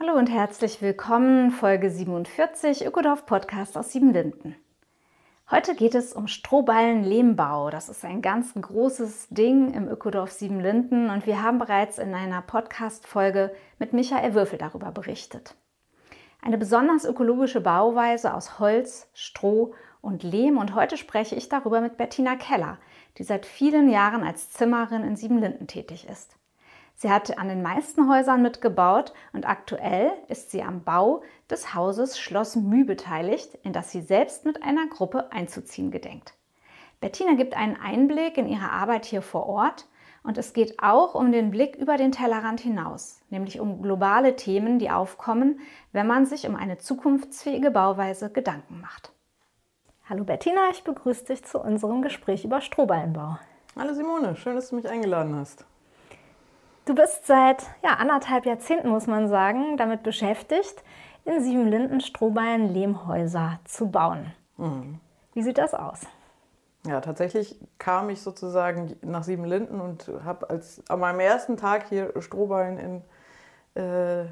Hallo und herzlich willkommen, Folge 47, Ökodorf Podcast aus Siebenlinden. Heute geht es um Strohballen-Lehmbau. Das ist ein ganz großes Ding im Ökodorf Siebenlinden und wir haben bereits in einer Podcast-Folge mit Michael Würfel darüber berichtet. Eine besonders ökologische Bauweise aus Holz, Stroh und Lehm und heute spreche ich darüber mit Bettina Keller, die seit vielen Jahren als Zimmerin in Siebenlinden tätig ist. Sie hat an den meisten Häusern mitgebaut und aktuell ist sie am Bau des Hauses Schloss Müh beteiligt, in das sie selbst mit einer Gruppe einzuziehen gedenkt. Bettina gibt einen Einblick in ihre Arbeit hier vor Ort und es geht auch um den Blick über den Tellerrand hinaus, nämlich um globale Themen, die aufkommen, wenn man sich um eine zukunftsfähige Bauweise Gedanken macht. Hallo Bettina, ich begrüße dich zu unserem Gespräch über Strohballenbau. Hallo Simone, schön, dass du mich eingeladen hast. Du bist seit ja, anderthalb Jahrzehnten, muss man sagen, damit beschäftigt, in Siebenlinden Strohballen Lehmhäuser zu bauen. Mhm. Wie sieht das aus? Ja, tatsächlich kam ich sozusagen nach Siebenlinden und habe als an meinem ersten Tag hier Strohballen in äh,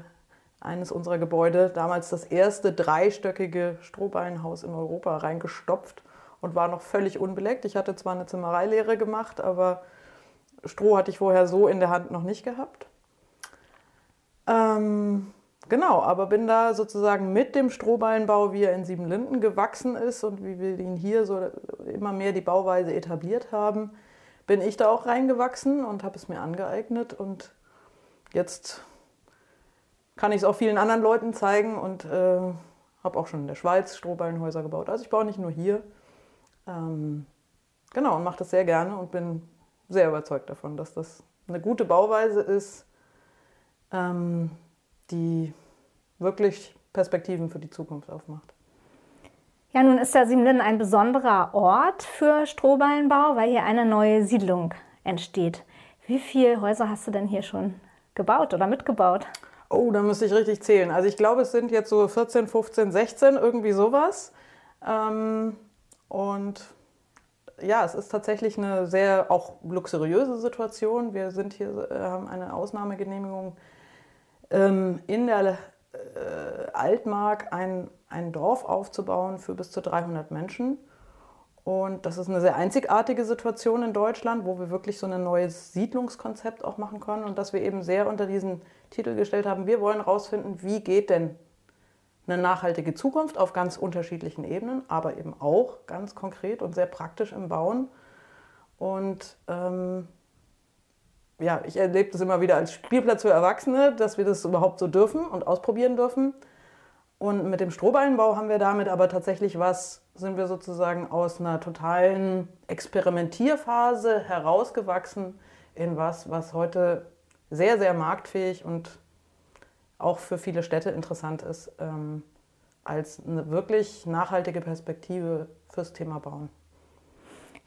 eines unserer Gebäude, damals das erste dreistöckige Strohballenhaus in Europa, reingestopft und war noch völlig unbeleckt. Ich hatte zwar eine Zimmereilehre gemacht, aber Stroh hatte ich vorher so in der Hand noch nicht gehabt. Ähm, genau, aber bin da sozusagen mit dem Strohballenbau, wie er in Siebenlinden gewachsen ist und wie wir ihn hier so immer mehr die Bauweise etabliert haben, bin ich da auch reingewachsen und habe es mir angeeignet und jetzt kann ich es auch vielen anderen Leuten zeigen und äh, habe auch schon in der Schweiz Strohballenhäuser gebaut. Also ich baue nicht nur hier. Ähm, genau, und mache das sehr gerne und bin sehr überzeugt davon, dass das eine gute Bauweise ist, ähm, die wirklich Perspektiven für die Zukunft aufmacht. Ja, nun ist ja Siemlin ein besonderer Ort für Strohballenbau, weil hier eine neue Siedlung entsteht. Wie viele Häuser hast du denn hier schon gebaut oder mitgebaut? Oh, da müsste ich richtig zählen. Also ich glaube, es sind jetzt so 14, 15, 16, irgendwie sowas. Ähm, und ja, es ist tatsächlich eine sehr auch luxuriöse Situation. Wir sind hier, äh, haben eine Ausnahmegenehmigung ähm, in der äh, Altmark ein, ein Dorf aufzubauen für bis zu 300 Menschen. Und das ist eine sehr einzigartige Situation in Deutschland, wo wir wirklich so ein neues Siedlungskonzept auch machen können und dass wir eben sehr unter diesen Titel gestellt haben, wir wollen herausfinden, wie geht denn eine nachhaltige Zukunft auf ganz unterschiedlichen Ebenen, aber eben auch ganz konkret und sehr praktisch im Bauen. Und ähm, ja, ich erlebe das immer wieder als Spielplatz für Erwachsene, dass wir das überhaupt so dürfen und ausprobieren dürfen. Und mit dem Strohballenbau haben wir damit aber tatsächlich was, sind wir sozusagen aus einer totalen Experimentierphase herausgewachsen in was, was heute sehr, sehr marktfähig und auch für viele Städte interessant ist, ähm, als eine wirklich nachhaltige Perspektive fürs Thema Bauen.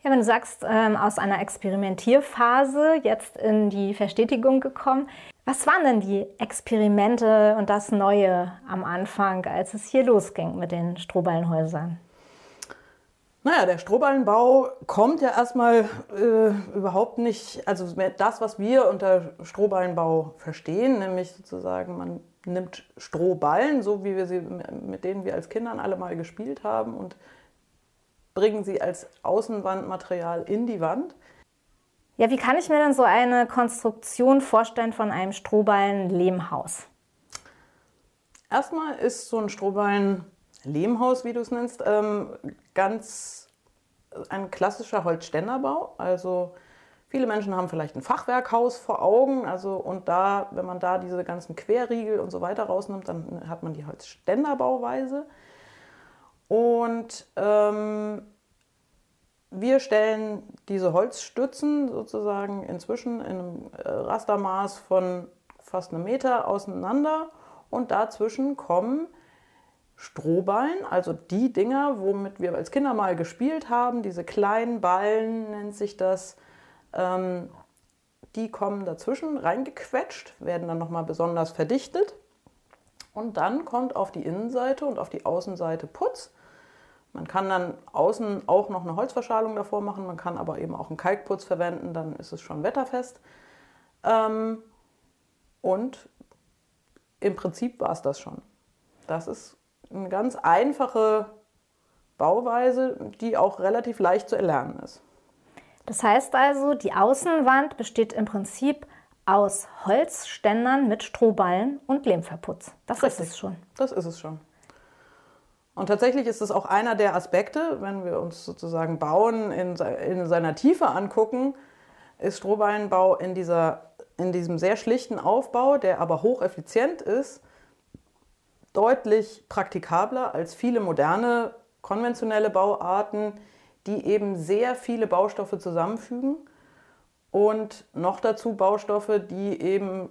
Ja, wenn du sagst, ähm, aus einer Experimentierphase jetzt in die Verstetigung gekommen, was waren denn die Experimente und das Neue am Anfang, als es hier losging mit den Strohballenhäusern? Naja, der Strohballenbau kommt ja erstmal äh, überhaupt nicht, also das, was wir unter Strohballenbau verstehen, nämlich sozusagen, man nimmt Strohballen, so wie wir sie, mit denen wir als Kindern alle mal gespielt haben, und bringen sie als Außenwandmaterial in die Wand. Ja, wie kann ich mir denn so eine Konstruktion vorstellen von einem Strohballen-Lehmhaus? Erstmal ist so ein Strohballen Lehmhaus, wie du es nennst, ähm, ganz ein klassischer Holzständerbau. Also viele Menschen haben vielleicht ein Fachwerkhaus vor Augen. Also und da, wenn man da diese ganzen Querriegel und so weiter rausnimmt, dann hat man die Holzständerbauweise. Und ähm, wir stellen diese Holzstützen sozusagen inzwischen in einem äh, Rastermaß von fast einem Meter auseinander und dazwischen kommen Strohballen, also die Dinger, womit wir als Kinder mal gespielt haben, diese kleinen Ballen nennt sich das, ähm, die kommen dazwischen reingequetscht, werden dann nochmal besonders verdichtet und dann kommt auf die Innenseite und auf die Außenseite Putz. Man kann dann außen auch noch eine Holzverschalung davor machen, man kann aber eben auch einen Kalkputz verwenden, dann ist es schon wetterfest. Ähm, und im Prinzip war es das schon. Das ist eine ganz einfache Bauweise, die auch relativ leicht zu erlernen ist. Das heißt also, die Außenwand besteht im Prinzip aus Holzständern mit Strohballen und Lehmverputz. Das Richtig. ist es schon. Das ist es schon. Und tatsächlich ist es auch einer der Aspekte, wenn wir uns sozusagen Bauen in, in seiner Tiefe angucken, ist Strohballenbau in, dieser, in diesem sehr schlichten Aufbau, der aber hocheffizient ist, deutlich praktikabler als viele moderne konventionelle Bauarten, die eben sehr viele Baustoffe zusammenfügen und noch dazu Baustoffe, die eben,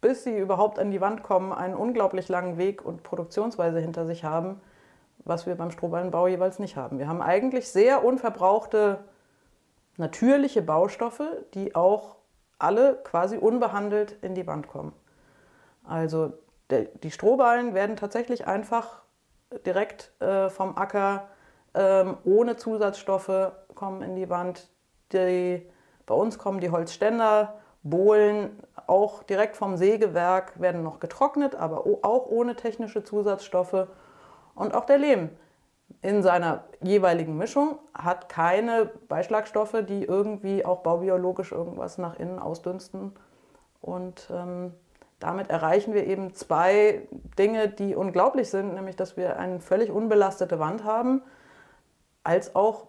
bis sie überhaupt an die Wand kommen, einen unglaublich langen Weg und Produktionsweise hinter sich haben, was wir beim Strohballenbau jeweils nicht haben. Wir haben eigentlich sehr unverbrauchte natürliche Baustoffe, die auch alle quasi unbehandelt in die Wand kommen. Also der, die Strohballen werden tatsächlich einfach direkt äh, vom Acker ähm, ohne Zusatzstoffe kommen in die Wand. Die, bei uns kommen die Holzständer, Bohlen auch direkt vom Sägewerk, werden noch getrocknet, aber auch ohne technische Zusatzstoffe. Und auch der Lehm in seiner jeweiligen Mischung hat keine Beischlagstoffe, die irgendwie auch baubiologisch irgendwas nach innen ausdünsten. Und ähm, damit erreichen wir eben zwei Dinge, die unglaublich sind, nämlich dass wir eine völlig unbelastete Wand haben, als auch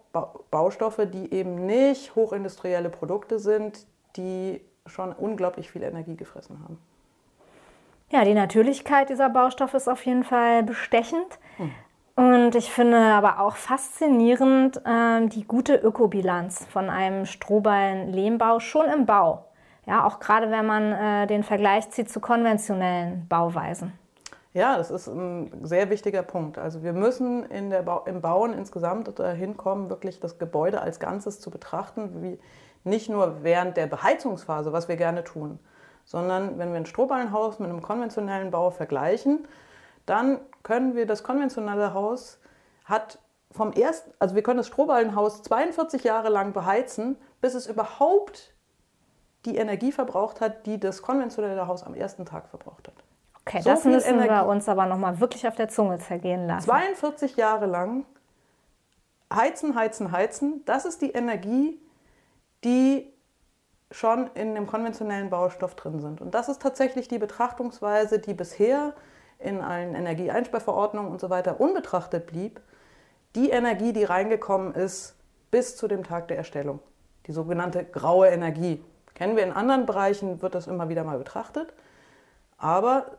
Baustoffe, die eben nicht hochindustrielle Produkte sind, die schon unglaublich viel Energie gefressen haben. Ja, die Natürlichkeit dieser Baustoffe ist auf jeden Fall bestechend. Hm. Und ich finde aber auch faszinierend äh, die gute Ökobilanz von einem Strohballen-Lehmbau schon im Bau. Ja, auch gerade wenn man äh, den Vergleich zieht zu konventionellen Bauweisen. Ja, das ist ein sehr wichtiger Punkt. Also wir müssen in der ba im Bauen insgesamt dahin kommen, wirklich das Gebäude als Ganzes zu betrachten, wie nicht nur während der Beheizungsphase, was wir gerne tun, sondern wenn wir ein Strohballenhaus mit einem konventionellen Bau vergleichen, dann können wir das konventionelle Haus hat vom ersten, also wir können das Strohballenhaus 42 Jahre lang beheizen, bis es überhaupt die Energie verbraucht hat, die das konventionelle Haus am ersten Tag verbraucht hat. Okay, so das müssen Energie. wir uns aber nochmal wirklich auf der Zunge zergehen lassen. 42 Jahre lang heizen, heizen, heizen. Das ist die Energie, die schon in dem konventionellen Baustoff drin sind. Und das ist tatsächlich die Betrachtungsweise, die bisher in allen Energieeinsparverordnungen und so weiter unbetrachtet blieb. Die Energie, die reingekommen ist bis zu dem Tag der Erstellung. Die sogenannte graue Energie. Kennen wir in anderen Bereichen, wird das immer wieder mal betrachtet. Aber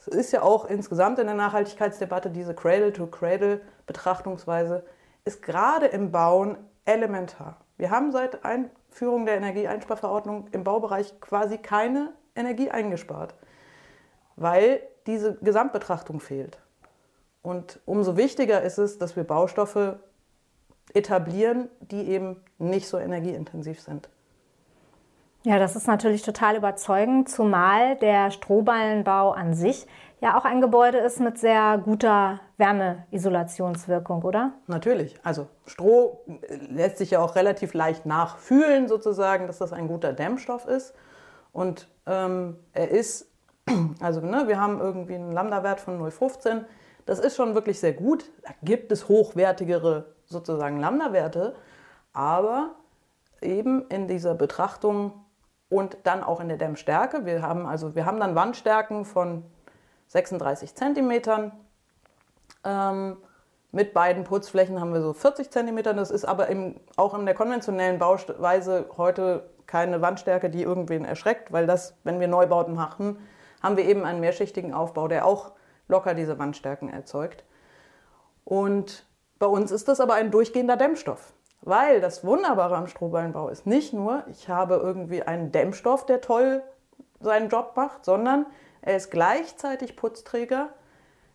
es ist ja auch insgesamt in der Nachhaltigkeitsdebatte diese Cradle-to-Cradle-Betrachtungsweise ist gerade im Bauen elementar. Wir haben seit Einführung der Energieeinsparverordnung im Baubereich quasi keine Energie eingespart, weil diese Gesamtbetrachtung fehlt. Und umso wichtiger ist es, dass wir Baustoffe etablieren, die eben nicht so energieintensiv sind. Ja, das ist natürlich total überzeugend, zumal der Strohballenbau an sich ja auch ein Gebäude ist mit sehr guter Wärmeisolationswirkung, oder? Natürlich. Also Stroh lässt sich ja auch relativ leicht nachfühlen, sozusagen, dass das ein guter Dämmstoff ist. Und ähm, er ist, also ne, wir haben irgendwie einen Lambda-Wert von 0,15. Das ist schon wirklich sehr gut. Da gibt es hochwertigere sozusagen Lambda-Werte. Aber eben in dieser Betrachtung und dann auch in der Dämmstärke. Wir haben, also, wir haben dann Wandstärken von 36 cm. Ähm, mit beiden Putzflächen haben wir so 40 cm. Das ist aber im, auch in der konventionellen Bauweise heute keine Wandstärke, die irgendwen erschreckt, weil das, wenn wir Neubauten machen, haben wir eben einen mehrschichtigen Aufbau, der auch locker diese Wandstärken erzeugt. Und bei uns ist das aber ein durchgehender Dämmstoff. Weil das Wunderbare am Strohballenbau ist nicht nur, ich habe irgendwie einen Dämmstoff, der toll seinen Job macht, sondern er ist gleichzeitig Putzträger,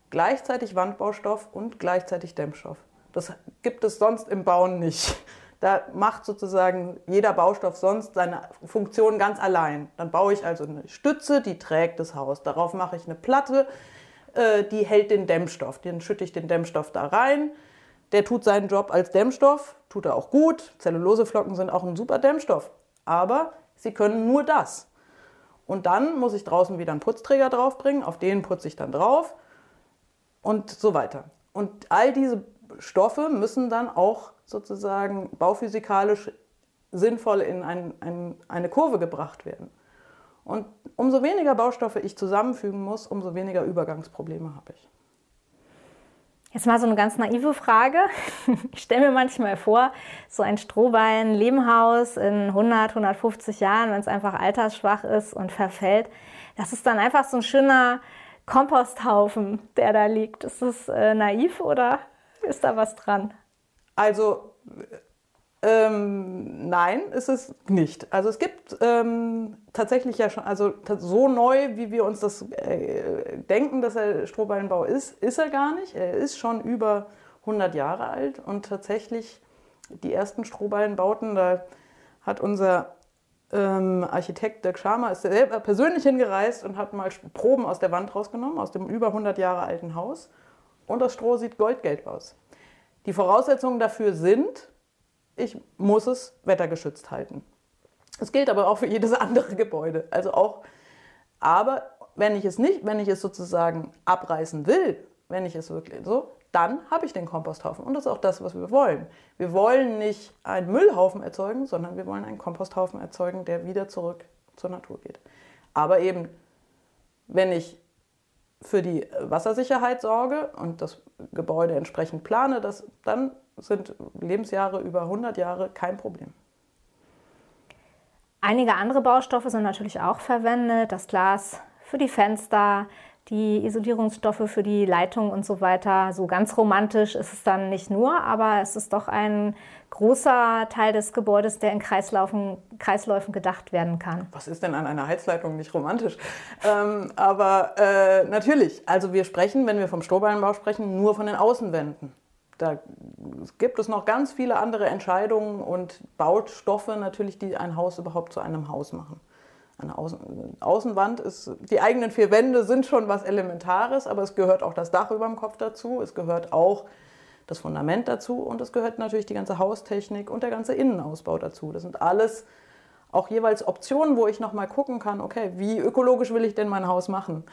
gleichzeitig Wandbaustoff und gleichzeitig Dämmstoff. Das gibt es sonst im Bauen nicht. Da macht sozusagen jeder Baustoff sonst seine Funktion ganz allein. Dann baue ich also eine Stütze, die trägt das Haus. Darauf mache ich eine Platte, äh, die hält den Dämmstoff. Dann schütte ich den Dämmstoff da rein. Der tut seinen Job als Dämmstoff, tut er auch gut. Zelluloseflocken sind auch ein super Dämmstoff. Aber sie können nur das. Und dann muss ich draußen wieder einen Putzträger draufbringen, auf den putze ich dann drauf und so weiter. Und all diese Stoffe müssen dann auch sozusagen bauphysikalisch sinnvoll in ein, ein, eine Kurve gebracht werden. Und umso weniger Baustoffe ich zusammenfügen muss, umso weniger Übergangsprobleme habe ich. Jetzt mal so eine ganz naive Frage. Ich stelle mir manchmal vor, so ein Strohballen-Lehmhaus in 100, 150 Jahren, wenn es einfach altersschwach ist und verfällt, das ist dann einfach so ein schöner Komposthaufen, der da liegt. Ist das äh, naiv oder ist da was dran? Also ähm, nein, ist es nicht. Also es gibt ähm, tatsächlich ja schon, also so neu, wie wir uns das äh, denken, dass der Strohballenbau ist, ist er gar nicht. Er ist schon über 100 Jahre alt und tatsächlich die ersten Strohballenbauten, da hat unser ähm, Architekt Dirk Schamer ist selber persönlich hingereist und hat mal Proben aus der Wand rausgenommen, aus dem über 100 Jahre alten Haus. Und das Stroh sieht goldgelb aus. Die Voraussetzungen dafür sind, ich muss es wettergeschützt halten. Das gilt aber auch für jedes andere Gebäude. Also auch, aber wenn ich es nicht, wenn ich es sozusagen abreißen will, wenn ich es wirklich so, dann habe ich den Komposthaufen. Und das ist auch das, was wir wollen. Wir wollen nicht einen Müllhaufen erzeugen, sondern wir wollen einen Komposthaufen erzeugen, der wieder zurück zur Natur geht. Aber eben, wenn ich für die Wassersicherheit sorge und das Gebäude entsprechend plane, das, dann sind Lebensjahre über 100 Jahre kein Problem. Einige andere Baustoffe sind natürlich auch verwendet. Das Glas für die Fenster, die Isolierungsstoffe für die Leitung und so weiter. So ganz romantisch ist es dann nicht nur, aber es ist doch ein großer Teil des Gebäudes, der in Kreislaufen, Kreisläufen gedacht werden kann. Was ist denn an einer Heizleitung nicht romantisch? ähm, aber äh, natürlich, also wir sprechen, wenn wir vom Strohballenbau sprechen, nur von den Außenwänden da gibt es noch ganz viele andere Entscheidungen und Baustoffe natürlich, die ein Haus überhaupt zu einem Haus machen. Eine Außen Außenwand ist, die eigenen vier Wände sind schon was Elementares, aber es gehört auch das Dach über dem Kopf dazu, es gehört auch das Fundament dazu und es gehört natürlich die ganze Haustechnik und der ganze Innenausbau dazu. Das sind alles auch jeweils Optionen, wo ich nochmal gucken kann, okay, wie ökologisch will ich denn mein Haus machen?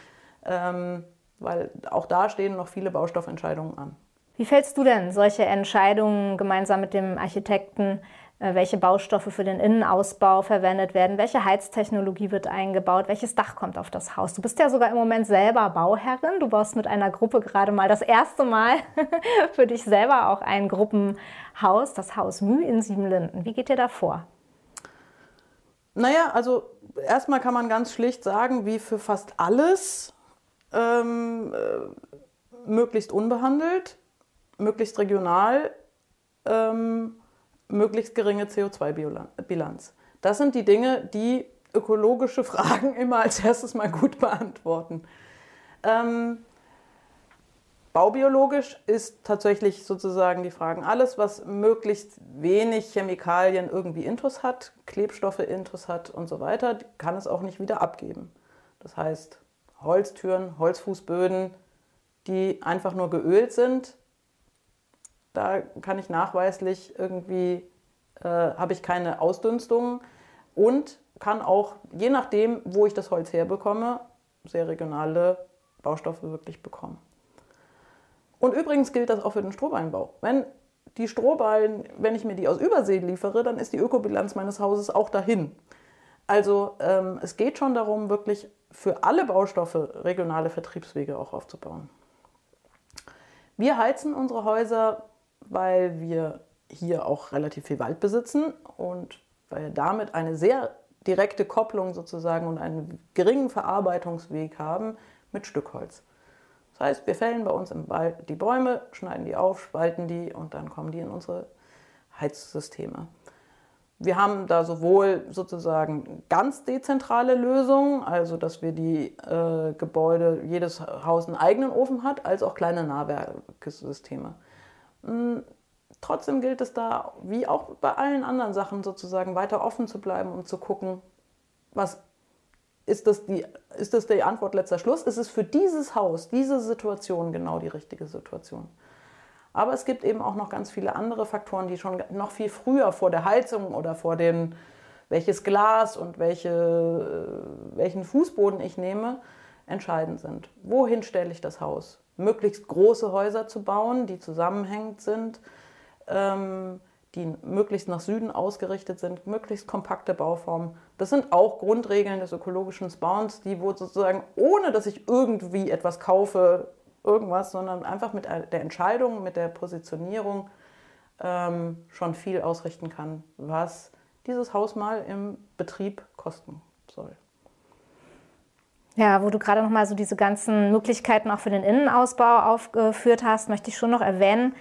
Ähm, weil auch da stehen noch viele Baustoffentscheidungen an. Wie fällst du denn solche Entscheidungen gemeinsam mit dem Architekten, äh, welche Baustoffe für den Innenausbau verwendet werden, welche Heiztechnologie wird eingebaut, welches Dach kommt auf das Haus? Du bist ja sogar im Moment selber Bauherrin. Du baust mit einer Gruppe gerade mal das erste Mal für dich selber auch ein Gruppenhaus, das Haus Müh in Siebenlinden. Wie geht dir da vor? Naja, also erstmal kann man ganz schlicht sagen, wie für fast alles, ähm, äh, möglichst unbehandelt möglichst regional, ähm, möglichst geringe CO2-Bilanz. Das sind die Dinge, die ökologische Fragen immer als erstes mal gut beantworten. Ähm, baubiologisch ist tatsächlich sozusagen die Fragen, alles, was möglichst wenig Chemikalien irgendwie Intus hat, Klebstoffe Intus hat und so weiter, kann es auch nicht wieder abgeben. Das heißt, Holztüren, Holzfußböden, die einfach nur geölt sind, da kann ich nachweislich irgendwie, äh, habe ich keine Ausdünstungen und kann auch, je nachdem, wo ich das Holz herbekomme, sehr regionale Baustoffe wirklich bekommen. Und übrigens gilt das auch für den Strohballenbau. Wenn die Strohballen, wenn ich mir die aus Übersee liefere, dann ist die Ökobilanz meines Hauses auch dahin. Also ähm, es geht schon darum, wirklich für alle Baustoffe regionale Vertriebswege auch aufzubauen. Wir heizen unsere Häuser weil wir hier auch relativ viel Wald besitzen und weil wir damit eine sehr direkte Kopplung sozusagen und einen geringen Verarbeitungsweg haben mit Stückholz. Das heißt, wir fällen bei uns im Wald die Bäume, schneiden die auf, spalten die und dann kommen die in unsere Heizsysteme. Wir haben da sowohl sozusagen ganz dezentrale Lösungen, also dass wir die äh, Gebäude, jedes Haus einen eigenen Ofen hat, als auch kleine Nahwerkesysteme. Hm, trotzdem gilt es da, wie auch bei allen anderen Sachen sozusagen, weiter offen zu bleiben und zu gucken, was ist das, die, ist das die Antwort letzter Schluss? Ist es für dieses Haus, diese Situation genau die richtige Situation? Aber es gibt eben auch noch ganz viele andere Faktoren, die schon noch viel früher vor der Heizung oder vor dem, welches Glas und welche, äh, welchen Fußboden ich nehme, entscheidend sind. Wohin stelle ich das Haus? Möglichst große Häuser zu bauen, die zusammenhängend sind, ähm, die möglichst nach Süden ausgerichtet sind, möglichst kompakte Bauformen. Das sind auch Grundregeln des ökologischen Bauens, die wo sozusagen, ohne dass ich irgendwie etwas kaufe, irgendwas, sondern einfach mit der Entscheidung, mit der Positionierung ähm, schon viel ausrichten kann, was dieses Haus mal im Betrieb kosten soll. Ja, wo du gerade noch mal so diese ganzen Möglichkeiten auch für den Innenausbau aufgeführt hast, möchte ich schon noch erwähnen,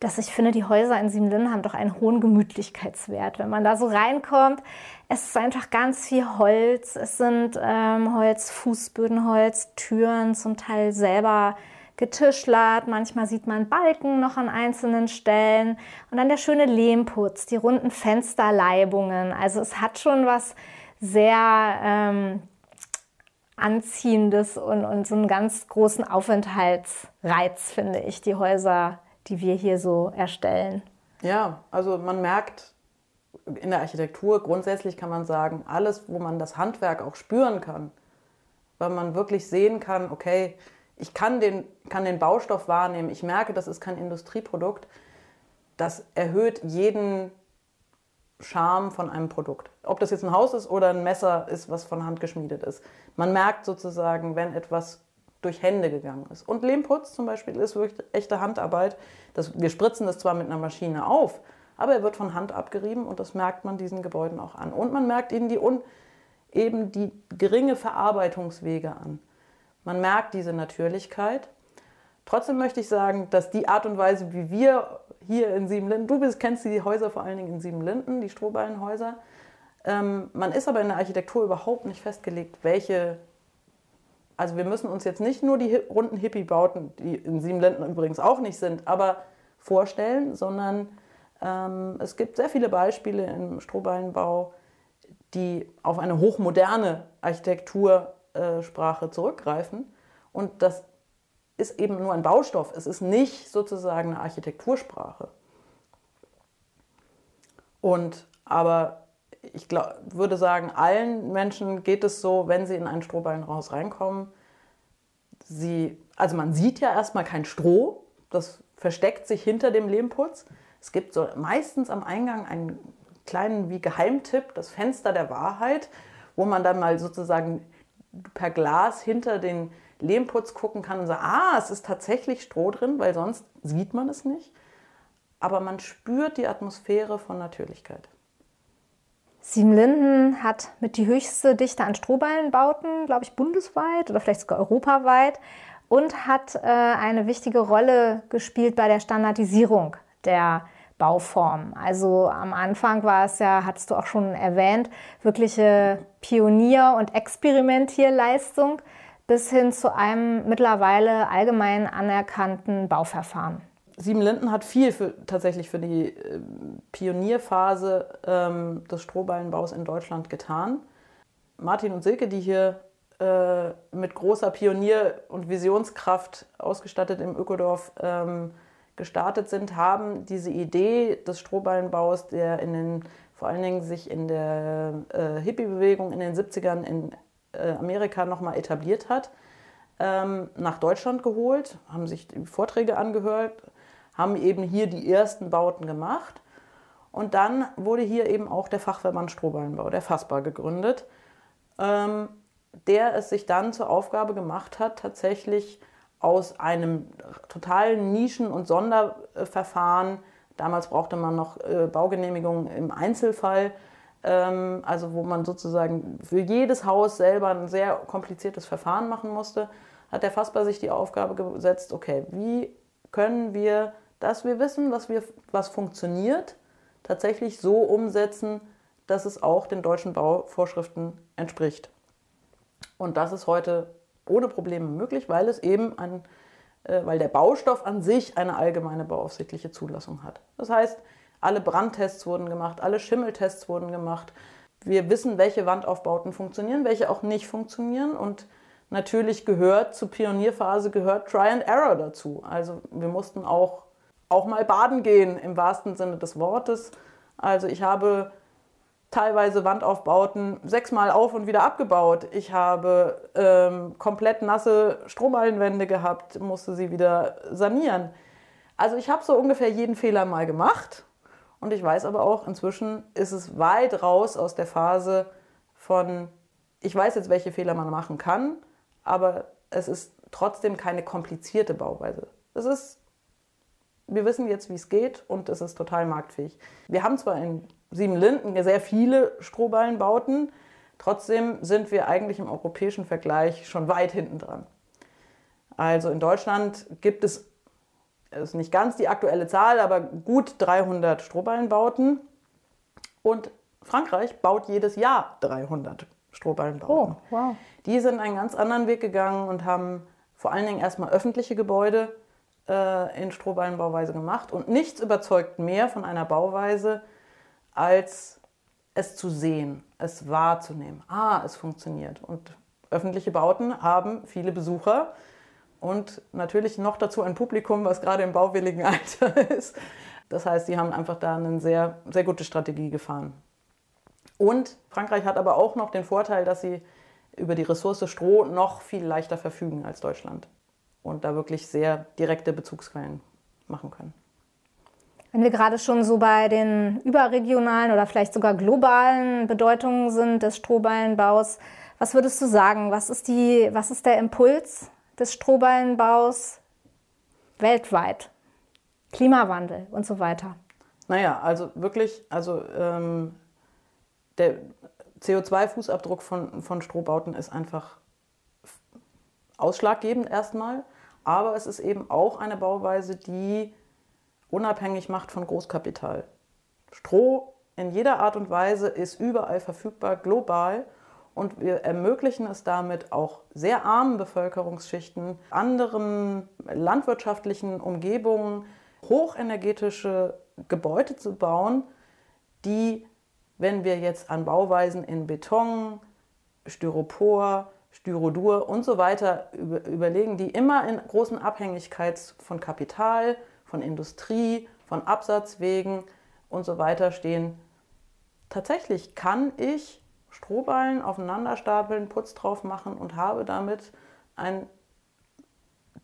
dass ich finde, die Häuser in Siebenlinden haben doch einen hohen Gemütlichkeitswert. Wenn man da so reinkommt, es ist einfach ganz viel Holz. Es sind ähm, Holzfußböden, Holztüren, zum Teil selber getischlert, manchmal sieht man Balken noch an einzelnen Stellen und dann der schöne Lehmputz, die runden Fensterleibungen. Also es hat schon was sehr ähm, Anziehendes und, und so einen ganz großen Aufenthaltsreiz, finde ich, die Häuser, die wir hier so erstellen. Ja, also man merkt in der Architektur grundsätzlich kann man sagen, alles, wo man das Handwerk auch spüren kann, weil man wirklich sehen kann, okay, ich kann den, kann den Baustoff wahrnehmen, ich merke, das ist kein Industrieprodukt, das erhöht jeden Charme von einem Produkt. Ob das jetzt ein Haus ist oder ein Messer ist, was von Hand geschmiedet ist. Man merkt sozusagen, wenn etwas durch Hände gegangen ist. Und Lehmputz zum Beispiel ist wirklich echte Handarbeit. Das, wir spritzen das zwar mit einer Maschine auf, aber er wird von Hand abgerieben und das merkt man diesen Gebäuden auch an. Und man merkt ihnen die, eben die geringe Verarbeitungswege an. Man merkt diese Natürlichkeit. Trotzdem möchte ich sagen, dass die Art und Weise, wie wir hier in Siebenlinden, du bist, kennst die Häuser vor allen Dingen in Siebenlinden, die Strohballenhäuser, ähm, man ist aber in der Architektur überhaupt nicht festgelegt, welche, also wir müssen uns jetzt nicht nur die runden Hippie-Bauten, die in Siebenlinden übrigens auch nicht sind, aber vorstellen, sondern ähm, es gibt sehr viele Beispiele im Strohballenbau, die auf eine hochmoderne Architektur Sprache zurückgreifen. Und das ist eben nur ein Baustoff. Es ist nicht sozusagen eine Architektursprache. Und aber ich glaub, würde sagen, allen Menschen geht es so, wenn sie in ein Strohballenhaus reinkommen. Sie, also man sieht ja erstmal kein Stroh, das versteckt sich hinter dem Lehmputz. Es gibt so meistens am Eingang einen kleinen wie Geheimtipp, das Fenster der Wahrheit, wo man dann mal sozusagen per Glas hinter den Lehmputz gucken kann und sagt, ah, es ist tatsächlich Stroh drin, weil sonst sieht man es nicht. Aber man spürt die Atmosphäre von Natürlichkeit. Siebenlinden hat mit die höchste Dichte an Strohballenbauten, glaube ich, bundesweit oder vielleicht sogar europaweit und hat äh, eine wichtige Rolle gespielt bei der Standardisierung der Bauform. Also am Anfang war es ja, hattest du auch schon erwähnt, wirkliche Pionier- und Experimentierleistung bis hin zu einem mittlerweile allgemein anerkannten Bauverfahren. Siebenlinden hat viel für, tatsächlich für die äh, Pionierphase ähm, des Strohballenbaus in Deutschland getan. Martin und Silke, die hier äh, mit großer Pionier- und Visionskraft ausgestattet im Ökodorf ähm, gestartet sind, haben diese Idee des Strohballenbaus, der in den, vor allen Dingen sich in der äh, Hippie-Bewegung in den 70ern in Amerika nochmal etabliert hat, ähm, nach Deutschland geholt, haben sich die Vorträge angehört, haben eben hier die ersten Bauten gemacht. Und dann wurde hier eben auch der Fachverband Strohballenbau, der Fassbar, gegründet, ähm, der es sich dann zur Aufgabe gemacht hat, tatsächlich aus einem totalen Nischen- und Sonderverfahren, damals brauchte man noch äh, Baugenehmigungen im Einzelfall, also wo man sozusagen für jedes Haus selber ein sehr kompliziertes Verfahren machen musste, hat der Fassbar sich die Aufgabe gesetzt, okay, wie können wir, dass wir wissen, was, wir, was funktioniert, tatsächlich so umsetzen, dass es auch den deutschen Bauvorschriften entspricht. Und das ist heute ohne Probleme möglich, weil es eben ein, äh, weil der Baustoff an sich eine allgemeine bauaufsichtliche Zulassung hat. Das heißt, alle Brandtests wurden gemacht, alle Schimmeltests wurden gemacht. Wir wissen, welche Wandaufbauten funktionieren, welche auch nicht funktionieren. Und natürlich gehört zur Pionierphase gehört Try and Error dazu. Also wir mussten auch, auch mal baden gehen im wahrsten Sinne des Wortes. Also ich habe teilweise Wandaufbauten sechsmal auf und wieder abgebaut. Ich habe ähm, komplett nasse Strohballenwände gehabt, musste sie wieder sanieren. Also ich habe so ungefähr jeden Fehler mal gemacht und ich weiß aber auch, inzwischen ist es weit raus aus der Phase von, ich weiß jetzt, welche Fehler man machen kann, aber es ist trotzdem keine komplizierte Bauweise. Es ist, wir wissen jetzt, wie es geht und es ist total marktfähig. Wir haben zwar in Siebenlinden sehr viele Strohballenbauten, trotzdem sind wir eigentlich im europäischen Vergleich schon weit hinten dran. Also in Deutschland gibt es ist nicht ganz die aktuelle Zahl, aber gut 300 Strohballenbauten. Und Frankreich baut jedes Jahr 300 Strohballenbauten. Oh, wow. Die sind einen ganz anderen Weg gegangen und haben vor allen Dingen erstmal öffentliche Gebäude äh, in Strohballenbauweise gemacht. Und nichts überzeugt mehr von einer Bauweise, als es zu sehen, es wahrzunehmen. Ah, es funktioniert. Und öffentliche Bauten haben viele Besucher und natürlich noch dazu ein Publikum, was gerade im bauwilligen Alter ist. Das heißt, sie haben einfach da eine sehr, sehr gute Strategie gefahren. Und Frankreich hat aber auch noch den Vorteil, dass sie über die Ressource Stroh noch viel leichter verfügen als Deutschland und da wirklich sehr direkte Bezugsquellen machen können. Wenn wir gerade schon so bei den überregionalen oder vielleicht sogar globalen Bedeutungen sind des Strohballenbaus, was würdest du sagen? Was ist, die, was ist der Impuls des Strohballenbaus weltweit. Klimawandel und so weiter. Naja, also wirklich, also ähm, der CO2-Fußabdruck von, von Strohbauten ist einfach ausschlaggebend erstmal, aber es ist eben auch eine Bauweise, die unabhängig macht von Großkapital. Stroh in jeder Art und Weise ist überall verfügbar, global und wir ermöglichen es damit auch sehr armen Bevölkerungsschichten, anderen landwirtschaftlichen Umgebungen hochenergetische Gebäude zu bauen, die, wenn wir jetzt an Bauweisen in Beton, Styropor, Styrodur und so weiter überlegen, die immer in großen Abhängigkeit von Kapital, von Industrie, von Absatzwegen und so weiter stehen. Tatsächlich kann ich Strohballen aufeinander stapeln, Putz drauf machen und habe damit ein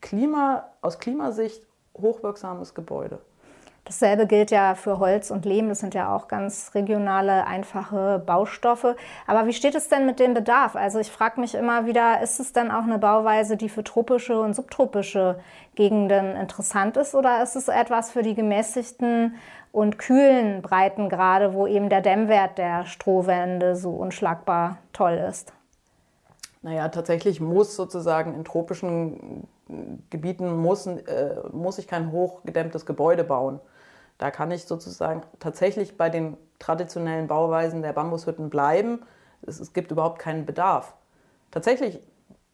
Klima, aus Klimasicht hochwirksames Gebäude. Dasselbe gilt ja für Holz und Lehm. Das sind ja auch ganz regionale, einfache Baustoffe. Aber wie steht es denn mit dem Bedarf? Also ich frage mich immer wieder, ist es denn auch eine Bauweise, die für tropische und subtropische Gegenden interessant ist? Oder ist es etwas für die gemäßigten und kühlen Breitengrade, wo eben der Dämmwert der Strohwände so unschlagbar toll ist? Naja, tatsächlich muss sozusagen in tropischen Gebieten muss, äh, muss ich kein hochgedämmtes Gebäude bauen. Da kann ich sozusagen tatsächlich bei den traditionellen Bauweisen der Bambushütten bleiben. Es, es gibt überhaupt keinen Bedarf. Tatsächlich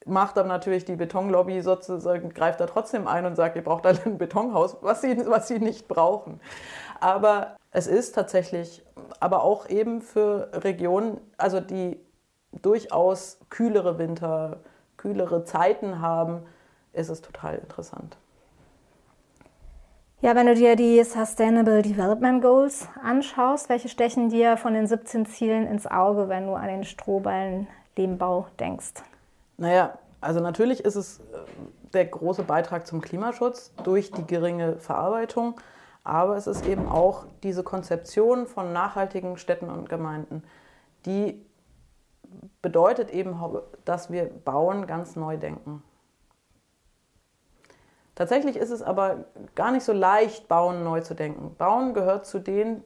macht dann natürlich die Betonlobby sozusagen, greift da trotzdem ein und sagt, ihr braucht alle ein Betonhaus, was sie, was sie nicht brauchen. Aber es ist tatsächlich, aber auch eben für Regionen, also die durchaus kühlere Winter, kühlere Zeiten haben, ist es total interessant. Ja, wenn du dir die Sustainable Development Goals anschaust, welche stechen dir von den 17 Zielen ins Auge, wenn du an den Strohballen-Lehmbau denkst? Naja, also natürlich ist es äh, der große Beitrag zum Klimaschutz durch die geringe Verarbeitung, aber es ist eben auch diese Konzeption von nachhaltigen Städten und Gemeinden, die bedeutet eben, dass wir Bauen ganz neu denken. Tatsächlich ist es aber gar nicht so leicht, Bauen neu zu denken. Bauen gehört zu den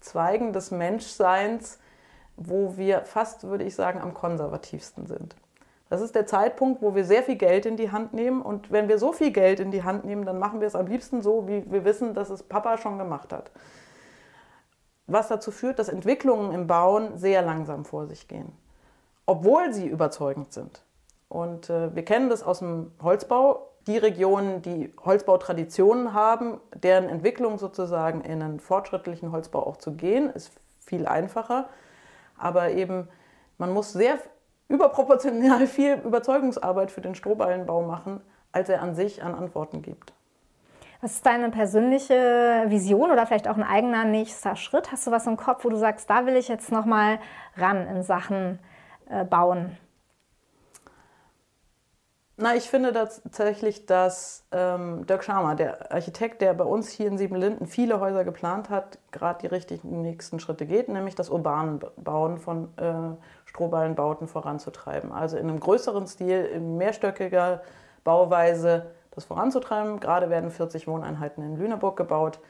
Zweigen des Menschseins, wo wir fast, würde ich sagen, am konservativsten sind. Das ist der Zeitpunkt, wo wir sehr viel Geld in die Hand nehmen. Und wenn wir so viel Geld in die Hand nehmen, dann machen wir es am liebsten so, wie wir wissen, dass es Papa schon gemacht hat. was dazu führt, dass Entwicklungen im Bauen sehr langsam vor sich gehen, obwohl sie überzeugend sind. Und äh, wir kennen das aus dem Holzbau. Die Regionen, die Holzbautraditionen haben, deren Entwicklung sozusagen in einen fortschrittlichen Holzbau auch zu gehen, ist viel einfacher. Aber eben, man muss sehr überproportional viel Überzeugungsarbeit für den Strohballenbau machen, als er an sich an Antworten gibt. Was ist deine persönliche Vision oder vielleicht auch ein eigener nächster Schritt? Hast du was im Kopf, wo du sagst, da will ich jetzt noch mal ran in Sachen äh, Bauen? Na, ich finde tatsächlich, dass ähm, Dirk Schamer, der Architekt, der bei uns hier in Siebenlinden viele Häuser geplant hat, gerade die richtigen nächsten Schritte geht, nämlich das urbane Bauen von äh, Strohballenbauten voranzutreiben. Also in einem größeren Stil, in mehrstöckiger Bauweise das voranzutreiben. Gerade werden 40 Wohneinheiten in Lüneburg gebaut.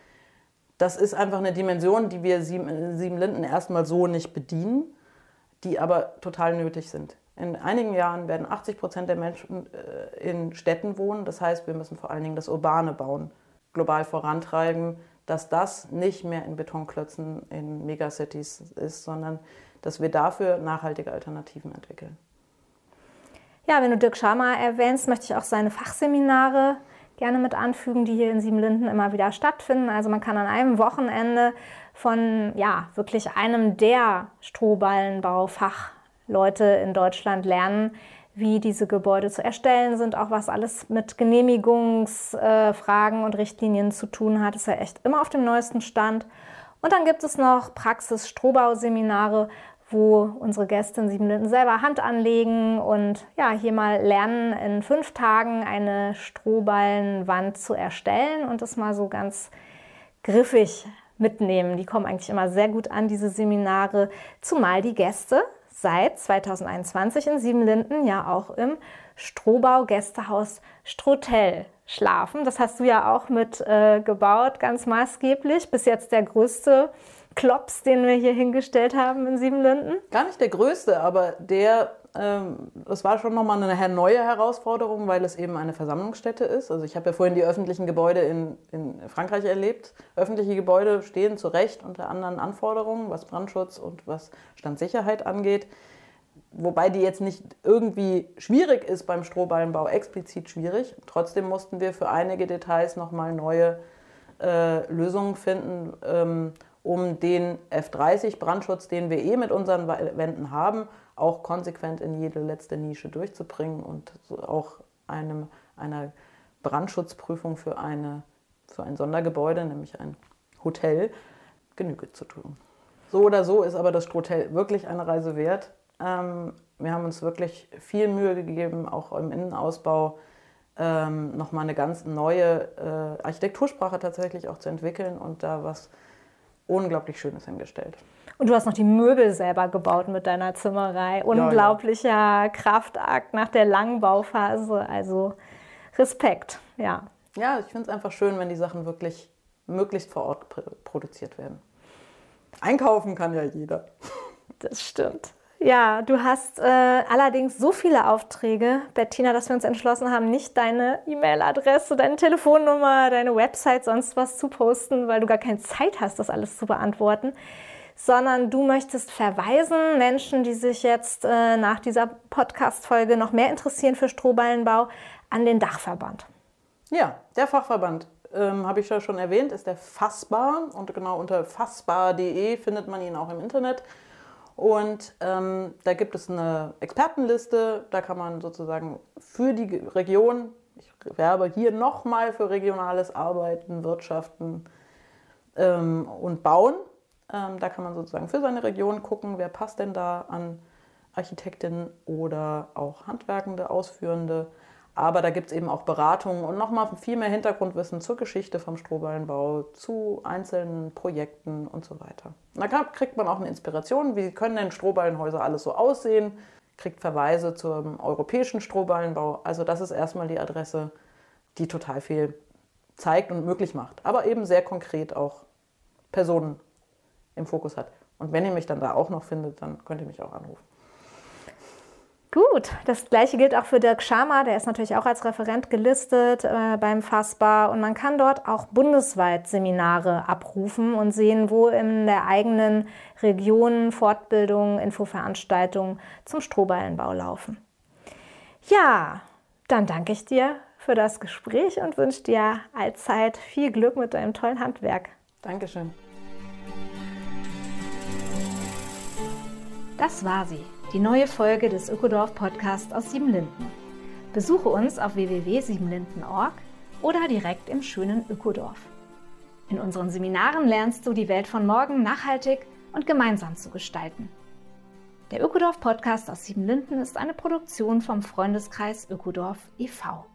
Das ist einfach eine Dimension, die wir sieben, sieben Linden erstmal so nicht bedienen, die aber total nötig sind. In einigen Jahren werden 80 Prozent der Menschen äh, in Städten wohnen. Das heißt, wir müssen vor allen Dingen das urbane Bauen global vorantreiben, dass das nicht mehr in Betonklötzen in Megacities ist, sondern dass wir dafür nachhaltige Alternativen entwickeln. Ja, wenn du Dirk Schama erwähnst, möchte ich auch seine Fachseminare gerne mit anfügen, die hier in Siebenlinden immer wieder stattfinden. Also man kann an einem Wochenende von ja, wirklich einem der Strohballenbaufachleute in Deutschland lernen, wie diese Gebäude zu erstellen sind, auch was alles mit Genehmigungsfragen und Richtlinien zu tun hat, ist er echt immer auf dem neuesten Stand. Und dann gibt es noch Praxis-Strohbauseminare, wo unsere Gäste in Siebenlinden selber Hand anlegen und ja, hier mal lernen, in fünf Tagen eine Strohballenwand zu erstellen und das mal so ganz griffig mitnehmen. Die kommen eigentlich immer sehr gut an, diese Seminare, zumal die Gäste seit 2021 in Siebenlinden ja auch im Strohbau Gästehaus Strotel schlafen. Das hast du ja auch mit äh, gebaut, ganz maßgeblich. Bis jetzt der größte Klops, den wir hier hingestellt haben in Siebenlinden? Gar nicht der größte, aber der, ähm, das war schon nochmal eine neue Herausforderung, weil es eben eine Versammlungsstätte ist. Also ich habe ja vorhin die öffentlichen Gebäude in, in Frankreich erlebt. Öffentliche Gebäude stehen zu Recht unter anderen Anforderungen, was Brandschutz und was Standsicherheit angeht. Wobei die jetzt nicht irgendwie schwierig ist beim Strohballenbau, explizit schwierig. Trotzdem mussten wir für einige Details nochmal neue äh, Lösungen finden. Ähm, um den F30-Brandschutz, den wir eh mit unseren Wänden haben, auch konsequent in jede letzte Nische durchzubringen und auch einem, einer Brandschutzprüfung für, eine, für ein Sondergebäude, nämlich ein Hotel, Genüge zu tun. So oder so ist aber das Hotel wirklich eine Reise wert. Ähm, wir haben uns wirklich viel Mühe gegeben, auch im Innenausbau ähm, nochmal eine ganz neue äh, Architektursprache tatsächlich auch zu entwickeln und da was unglaublich Schönes hingestellt. Und du hast noch die Möbel selber gebaut mit deiner Zimmerei. Unglaublicher ja, ja. Kraftakt nach der langen Bauphase. Also Respekt, ja. Ja, ich finde es einfach schön, wenn die Sachen wirklich möglichst vor Ort produziert werden. Einkaufen kann ja jeder. Das stimmt. Ja, du hast äh, allerdings so viele Aufträge, Bettina, dass wir uns entschlossen haben, nicht deine E-Mail-Adresse, deine Telefonnummer, deine Website, sonst was zu posten, weil du gar keine Zeit hast, das alles zu beantworten, sondern du möchtest verweisen, Menschen, die sich jetzt äh, nach dieser Podcast-Folge noch mehr interessieren für Strohballenbau, an den Dachverband. Ja, der Fachverband ähm, habe ich ja schon erwähnt, ist der Fassbar und genau unter fassbar.de findet man ihn auch im Internet. Und ähm, da gibt es eine Expertenliste, da kann man sozusagen für die Region, ich werbe hier nochmal für regionales Arbeiten, Wirtschaften ähm, und Bauen. Ähm, da kann man sozusagen für seine Region gucken, wer passt denn da an Architektinnen oder auch Handwerkende, Ausführende. Aber da gibt es eben auch Beratungen und nochmal viel mehr Hintergrundwissen zur Geschichte vom Strohballenbau, zu einzelnen Projekten und so weiter. Da kriegt man auch eine Inspiration, wie können denn Strohballenhäuser alles so aussehen, kriegt Verweise zum europäischen Strohballenbau. Also das ist erstmal die Adresse, die total viel zeigt und möglich macht, aber eben sehr konkret auch Personen im Fokus hat. Und wenn ihr mich dann da auch noch findet, dann könnt ihr mich auch anrufen. Gut, das gleiche gilt auch für Dirk Schama, der ist natürlich auch als Referent gelistet äh, beim Fassbar und man kann dort auch bundesweit Seminare abrufen und sehen, wo in der eigenen Region Fortbildungen, Infoveranstaltungen zum Strohballenbau laufen. Ja, dann danke ich dir für das Gespräch und wünsche dir allzeit viel Glück mit deinem tollen Handwerk. Dankeschön. Das war sie, die neue Folge des Ökodorf Podcasts aus Siebenlinden. Besuche uns auf www.siebenlinden.org oder direkt im schönen Ökodorf. In unseren Seminaren lernst du die Welt von morgen nachhaltig und gemeinsam zu gestalten. Der Ökodorf Podcast aus Siebenlinden ist eine Produktion vom Freundeskreis Ökodorf e.V.